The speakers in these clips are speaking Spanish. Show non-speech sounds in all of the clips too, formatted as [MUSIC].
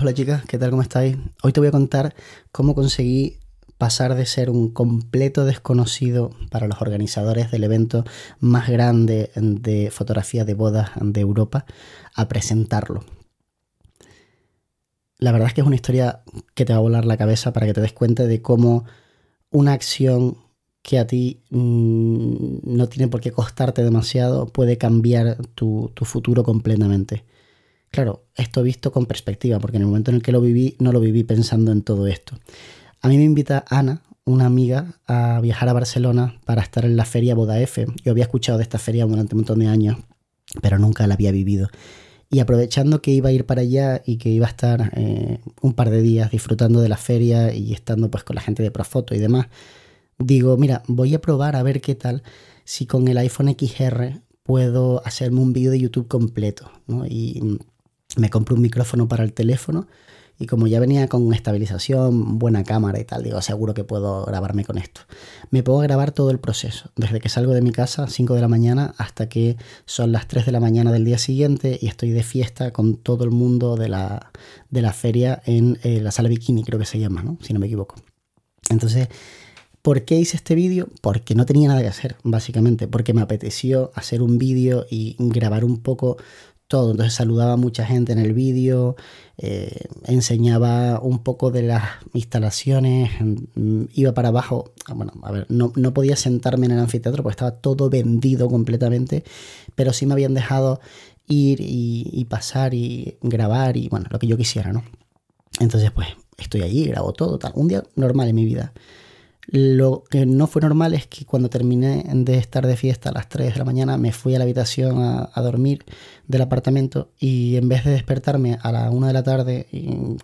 hola chicas, ¿qué tal? ¿Cómo estáis? Hoy te voy a contar cómo conseguí pasar de ser un completo desconocido para los organizadores del evento más grande de fotografía de bodas de Europa a presentarlo. La verdad es que es una historia que te va a volar la cabeza para que te des cuenta de cómo una acción que a ti mm, no tiene por qué costarte demasiado puede cambiar tu futuro completamente. Claro, esto visto con perspectiva, porque en el momento en el que lo viví, no lo viví pensando en todo esto. A mí me invita Ana, una amiga, a viajar a Barcelona para estar en la feria Boda F. Yo había escuchado de esta feria durante un montón de años, pero nunca la había vivido. Y aprovechando que iba a ir para allá y que iba a estar eh, un par de días disfrutando de la feria y estando pues con la gente de Profoto y demás, digo, mira, voy a probar a ver qué tal si con el iPhone XR puedo hacerme un vídeo de YouTube completo. ¿no? Y me compro un micrófono para el teléfono y como ya venía con estabilización, buena cámara y tal, digo, seguro que puedo grabarme con esto. Me puedo grabar todo el proceso, desde que salgo de mi casa, 5 de la mañana, hasta que son las 3 de la mañana del día siguiente y estoy de fiesta con todo el mundo de la, de la feria en eh, la sala bikini, creo que se llama, ¿no? Si no me equivoco. Entonces, ¿Por qué hice este vídeo? Porque no tenía nada que hacer, básicamente, porque me apeteció hacer un vídeo y grabar un poco todo. Entonces saludaba a mucha gente en el vídeo, eh, enseñaba un poco de las instalaciones, mm, iba para abajo. Ah, bueno, a ver, no, podía sentarme en el anfiteatro porque estaba todo vendido completamente, pero sí me habían dejado ir y, y pasar y grabar y bueno, lo que yo quisiera, ¿no? Entonces, pues estoy allí, grabo todo, tal. Un día normal en mi vida. Lo que no fue normal es que cuando terminé de estar de fiesta a las 3 de la mañana me fui a la habitación a, dormir del apartamento y en vez de despertarme a la 1 de la tarde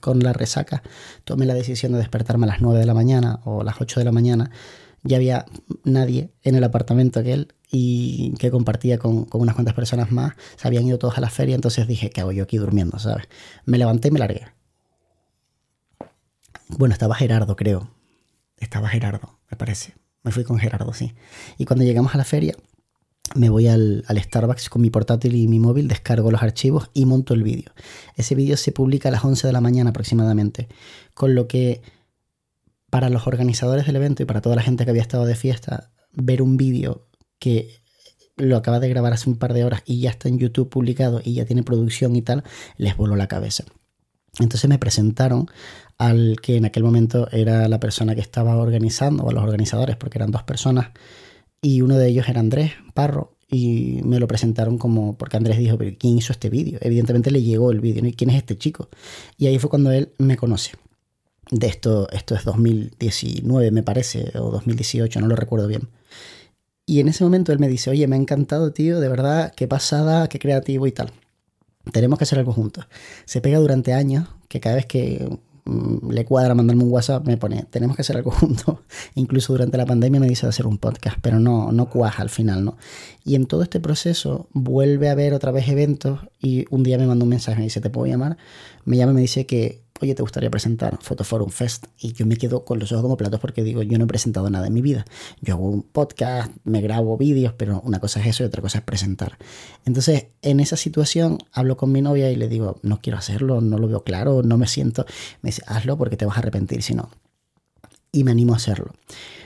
con la resaca, tomé la decisión de despertarme a las 9 de la mañana o a las 8 de la mañana. Ya había nadie en el apartamento aquel y que compartía con, con, unas cuantas personas más. Se habían ido todos a la feria, entonces dije, ¿qué hago yo aquí durmiendo? ¿sabes? Me levanté y me largué. Bueno, estaba Gerardo, creo estaba Gerardo, me parece. Me fui con Gerardo, sí. Y cuando llegamos a la feria, me voy al, Starbucks con mi portátil y mi móvil, descargo los archivos y monto el vídeo. Ese vídeo se publica a las 11 de la mañana aproximadamente, con lo que para los organizadores del evento y para toda la gente que había estado de fiesta, ver un vídeo que lo acaba de grabar hace un par de horas y ya está en YouTube publicado y ya tiene producción y tal, les voló la cabeza. Entonces me presentaron al que en aquel momento era la persona que estaba organizando, o a los organizadores, porque eran dos personas, y uno de ellos era Andrés Parro, y me lo presentaron como, porque Andrés dijo, pero ¿quién hizo este vídeo? Evidentemente le llegó el vídeo. ¿Y quién es este chico? Y ahí fue cuando él me conoce. De esto, esto es 2019 me parece, o 2018, no lo recuerdo bien. Y en ese momento él me dice, oye, me ha encantado, tío, de verdad, qué pasada, qué creativo y tal. Tenemos que hacer algo juntos. Se pega durante años, que cada vez que le cuadra mandarme un WhatsApp, me pone, tenemos que hacer algo [LAUGHS] juntos. Incluso durante la pandemia me dice de hacer un podcast, pero no, no cuaja al final, ¿no? Y en todo este proceso vuelve a haber otra vez eventos y un día me manda un mensaje, me dice, ¿te puedo llamar? Me llama y me dice que oye, ¿te gustaría presentar Fotoforum Fest? Y yo me quedo con los ojos como platos porque digo, yo no he presentado nada en mi vida. Yo hago un podcast, me grabo vídeos, pero una cosa es eso y otra cosa es presentar. Entonces, en esa situación, hablo con mi novia y le digo, no quiero hacerlo, no lo veo claro, no me siento. Me dice, hazlo porque te vas a arrepentir si no. Y me animo a hacerlo.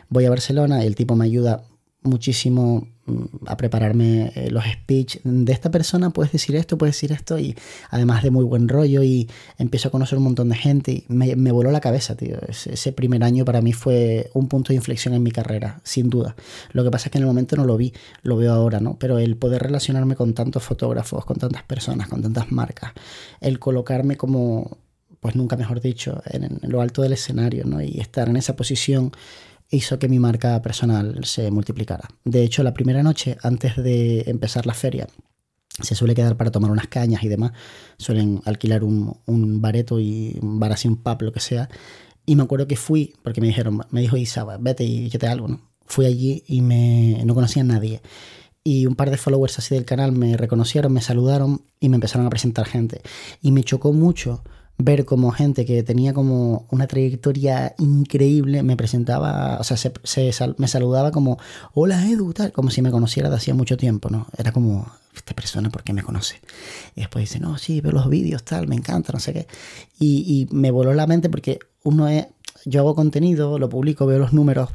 Voy a Barcelona el tipo me ayuda muchísimo mm, a prepararme eh, los speech de esta persona, puedes decir esto, puedes decir esto, y además de muy buen rollo, y empiezo a conocer un montón de gente, me, voló la cabeza, tío. Ese, primer año para mí fue un punto de inflexión en mi carrera, sin duda. Lo que pasa es que en el momento no lo vi, lo veo ahora, ¿no? Pero el poder relacionarme con tantos fotógrafos, con tantas personas, con tantas marcas, el colocarme como, pues nunca mejor dicho, en, en lo alto del escenario, ¿no? Y estar en esa posición hizo que mi marca personal se multiplicara. De hecho, la primera noche, antes de empezar la feria, se suele quedar para tomar unas cañas y demás. Suelen alquilar un, bareto y un bar así, un pub, lo que sea. Y me acuerdo que fui, porque me dijeron, me dijo Isa, vete y te algo, ¿no? Fui allí y me, no conocía a nadie. Y un par de followers así del canal me reconocieron, me saludaron y me empezaron a presentar gente. Y me chocó mucho ver como gente que tenía como una trayectoria increíble me presentaba, o sea, se, me saludaba como, hola Edu, tal, como si me conociera de hacía mucho tiempo, ¿no? Era como, esta persona, ¿por qué me conoce? Y después dice, no, sí, veo los vídeos, tal, me encanta, no sé qué. Y, y me voló la mente porque uno es, yo hago contenido, lo publico, veo los números,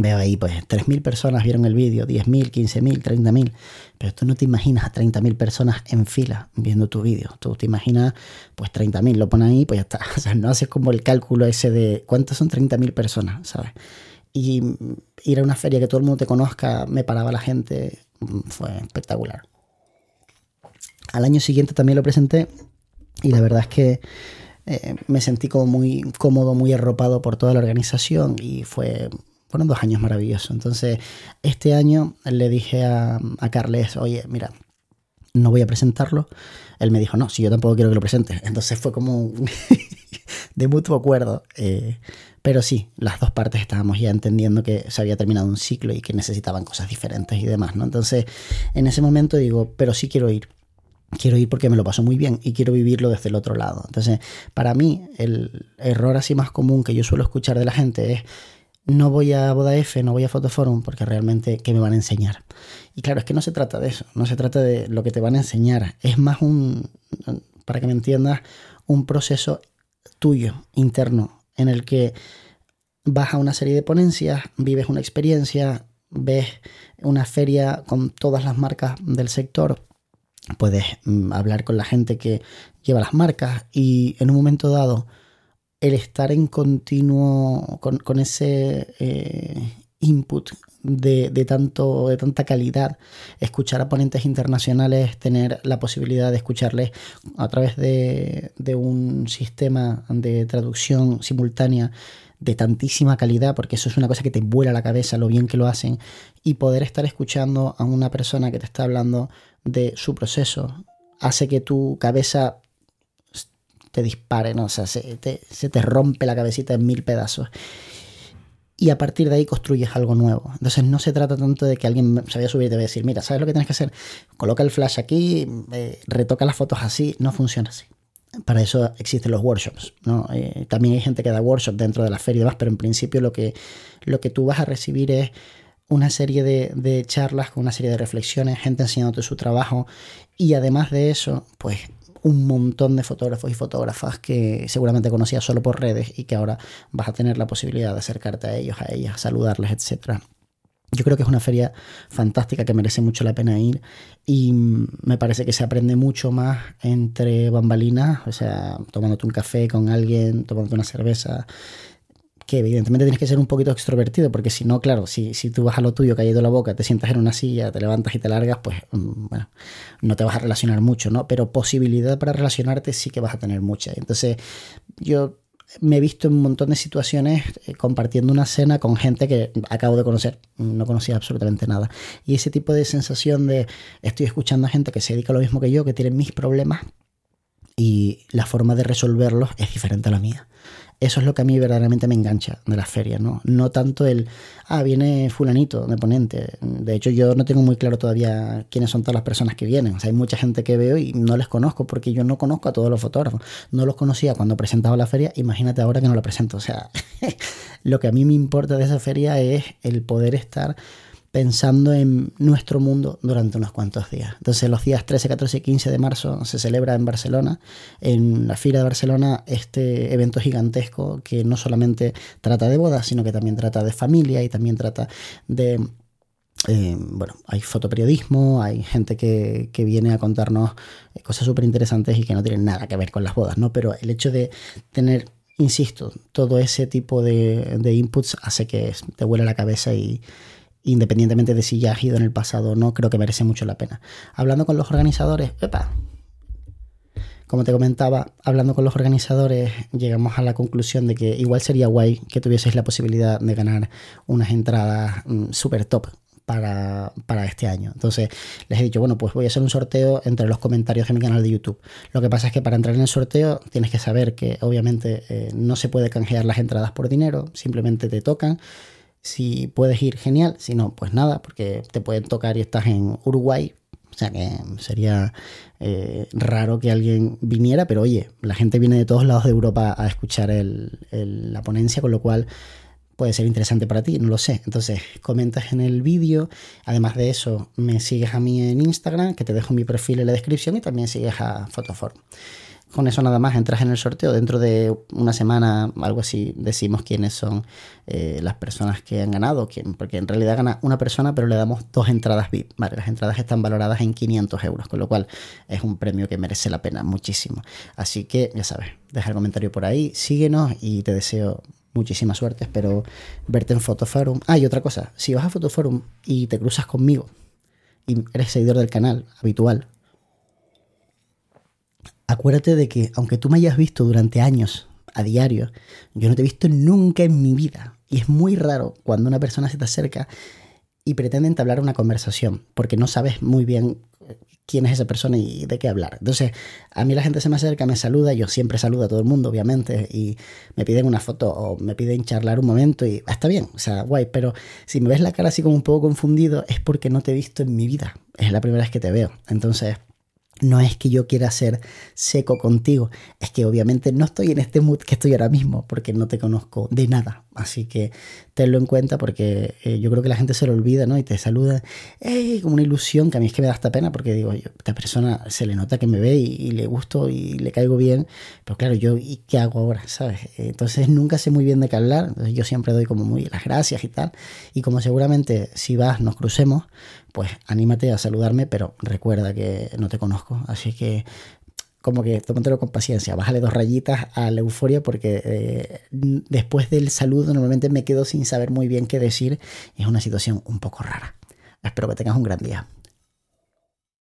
Veo ahí, pues 3.000 personas vieron el vídeo, 10.000, 15.000, 30.000. Pero tú no te imaginas a 30.000 personas en fila viendo tu vídeo. Tú te imaginas, pues 30.000, lo pones ahí, pues ya está. [LAUGHS] O sea, no haces como el cálculo ese de cuántas son 30.000 personas, ¿sabes? Y ir a una feria que todo el mundo te conozca, me paraba la gente, mm, fue espectacular. Al año siguiente también lo presenté y la verdad es que eh, me sentí como muy cómodo, muy arropado por toda la organización y fue fueron dos años maravillosos. Entonces, este año le dije a, Carles, oye, mira, no voy a presentarlo. Él me dijo, no, si yo tampoco quiero que lo presentes. [LAUGHS] Entonces fue como [LAUGHS] de mutuo acuerdo. Eh, pero sí, las dos partes estábamos ya entendiendo que se había terminado un ciclo y que necesitaban cosas diferentes y demás, ¿no? Entonces, en ese momento digo, pero sí quiero ir. Quiero ir porque me lo paso muy bien y quiero vivirlo desde el otro lado. Entonces, para mí, el error así más común que yo suelo escuchar de la gente es no voy a Boda F, no voy a Fotoforum porque realmente ¿qué me van a enseñar? Y claro, es que no se trata de eso, no se trata de lo que te van a enseñar, es más un, para que me entiendas, un proceso tuyo, interno, en el que vas a una serie de ponencias, vives una experiencia, ves una feria con todas las marcas del sector, puedes mm, hablar con la gente que lleva las marcas y en un momento dado el estar en continuo con, ese eh, input de, tanto, de tanta calidad, escuchar a ponentes internacionales, tener la posibilidad de escucharles a través de, de un sistema de traducción simultánea de tantísima calidad, porque eso es una cosa que te vuela la cabeza, lo bien que lo hacen, y poder estar escuchando a una persona que te está hablando de su proceso, hace que tu cabeza te dispare, ¿no? O sea, se te, rompe la cabecita en mil pedazos. Y a partir de ahí construyes algo nuevo. Entonces no se trata tanto de que alguien se vaya a subir y te vaya a decir, mira, ¿sabes lo que tienes que hacer? Coloca el flash aquí, eh, retoca las fotos así. No funciona así. Para eso existen los workshops. ¿no? Eh, también hay gente que da workshops dentro de la feria y demás, pero en principio lo que, lo que tú vas a recibir es una serie de, de charlas con una serie de reflexiones, gente enseñándote su trabajo y además de eso, pues un montón de fotógrafos y fotógrafas que seguramente conocías solo por redes y que ahora vas a tener la posibilidad de acercarte a ellos, a ellas, saludarles, etc. Yo creo que es una feria fantástica que merece mucho la pena ir y me parece que se aprende mucho más entre bambalinas, o sea, tomándote un café con alguien, tomándote una cerveza, que evidentemente tienes que ser un poquito extrovertido, porque si no, claro, si, si tú vas a lo tuyo, cayendo la boca, te sientas en una silla, te levantas y te largas, pues mm, bueno, no te vas a relacionar mucho, ¿no? Pero posibilidad para relacionarte sí que vas a tener mucha. Entonces, yo me he visto en un montón de situaciones eh, compartiendo una cena con gente que acabo de conocer, no conocía absolutamente nada. Y ese tipo de sensación de estoy escuchando a gente que se dedica a lo mismo que yo, que tiene mis problemas y la forma de resolverlos es diferente a la mía. Eso es lo que a mí verdaderamente me engancha de las ferias, ¿no? No tanto el, ah, viene fulanito de ponente. De hecho, yo no tengo muy claro todavía quiénes son todas las personas que vienen. O sea, hay mucha gente que veo y no les conozco porque yo no conozco a todos los fotógrafos. No los conocía cuando presentaba la feria, imagínate ahora que no la presento. O sea, [LAUGHS] lo que a mí me importa de esa feria es el poder estar pensando en nuestro mundo durante unos cuantos días. Entonces los días 13, 14 y 15 de marzo se celebra en Barcelona, en la Fila de Barcelona, este evento gigantesco que no solamente trata de bodas, sino que también trata de familia y también trata de... Eh, bueno, hay fotoperiodismo, hay gente que, viene a contarnos cosas súper interesantes y que no tienen nada que ver con las bodas, ¿no? Pero el hecho de tener insisto, todo ese tipo de, de inputs hace que te vuele la cabeza y, independientemente de si ya has ido en el pasado o no, creo que merece mucho la pena. Hablando con los organizadores, como te comentaba, hablando con los organizadores, llegamos a la conclusión de que igual sería guay que tuvieseis la posibilidad de ganar unas entradas mm, súper top para, este año. Entonces les he dicho, bueno, pues voy a hacer un sorteo entre los comentarios de mi canal de YouTube. Lo que pasa es que para entrar en el sorteo tienes que saber que obviamente eh, no se puede canjear las entradas por dinero, simplemente te tocan si puedes ir, genial. Si no, pues nada, porque te pueden tocar y estás en Uruguay, O sea que sería eh, raro que alguien viniera, pero oye, la gente viene de todos lados de Europa a escuchar la ponencia, con lo cual puede ser interesante para ti, no lo sé. Entonces, comentas en el vídeo. Además de eso, me sigues a mí en Instagram, que te dejo mi perfil en la descripción y también sigues a Photoform. Con eso nada más entras en el sorteo. Dentro de una semana, algo así, decimos quiénes son eh, las personas que han ganado. Porque en realidad gana una persona, pero le damos dos entradas VIP. Vale, las entradas están valoradas en 500 euros, con lo cual es un premio que merece la pena muchísimo. Así que ya sabes, deja el comentario por ahí, síguenos y te deseo muchísima suerte. Espero verte en Fotoforum. Ah, y otra cosa, si vas a Fotoforum y te cruzas conmigo y eres seguidor del canal habitual, acuérdate de que aunque tú me hayas visto durante años a diario, yo no te he visto nunca en mi vida. Y es muy raro cuando una persona se te acerca y pretende entablar una conversación, porque no sabes muy bien quién es esa persona y de qué hablar. Entonces, a mí la gente se me acerca, me saluda, yo siempre saludo a todo el mundo, obviamente, y me piden una foto o me piden charlar un momento y está bien, o sea, guay, pero si me ves la cara así como un poco confundido es porque no te he visto en mi vida, es la primera vez que te veo. Entonces, no es que yo quiera ser seco contigo, es que obviamente no estoy en este mood que estoy ahora mismo porque no te conozco de nada. Así que tenlo en cuenta porque eh, yo creo que la gente se lo olvida, ¿no? Y te saluda como una ilusión que a mí es que me da esta pena porque digo, yo, esta persona se le nota que me ve y, le gusto y le caigo bien, pero claro, yo, ¿y qué hago ahora? ¿Sabes? Entonces nunca sé muy bien de qué hablar, entonces yo siempre doy como muy las gracias y tal. Y como seguramente si vas nos crucemos, pues anímate a saludarme, pero recuerda que no te conozco. Así que como que tómatelo con paciencia, bájale dos rayitas a la euforia porque eh, después del saludo normalmente me quedo sin saber muy bien qué decir. Es una situación un poco rara. Espero que tengas un gran día.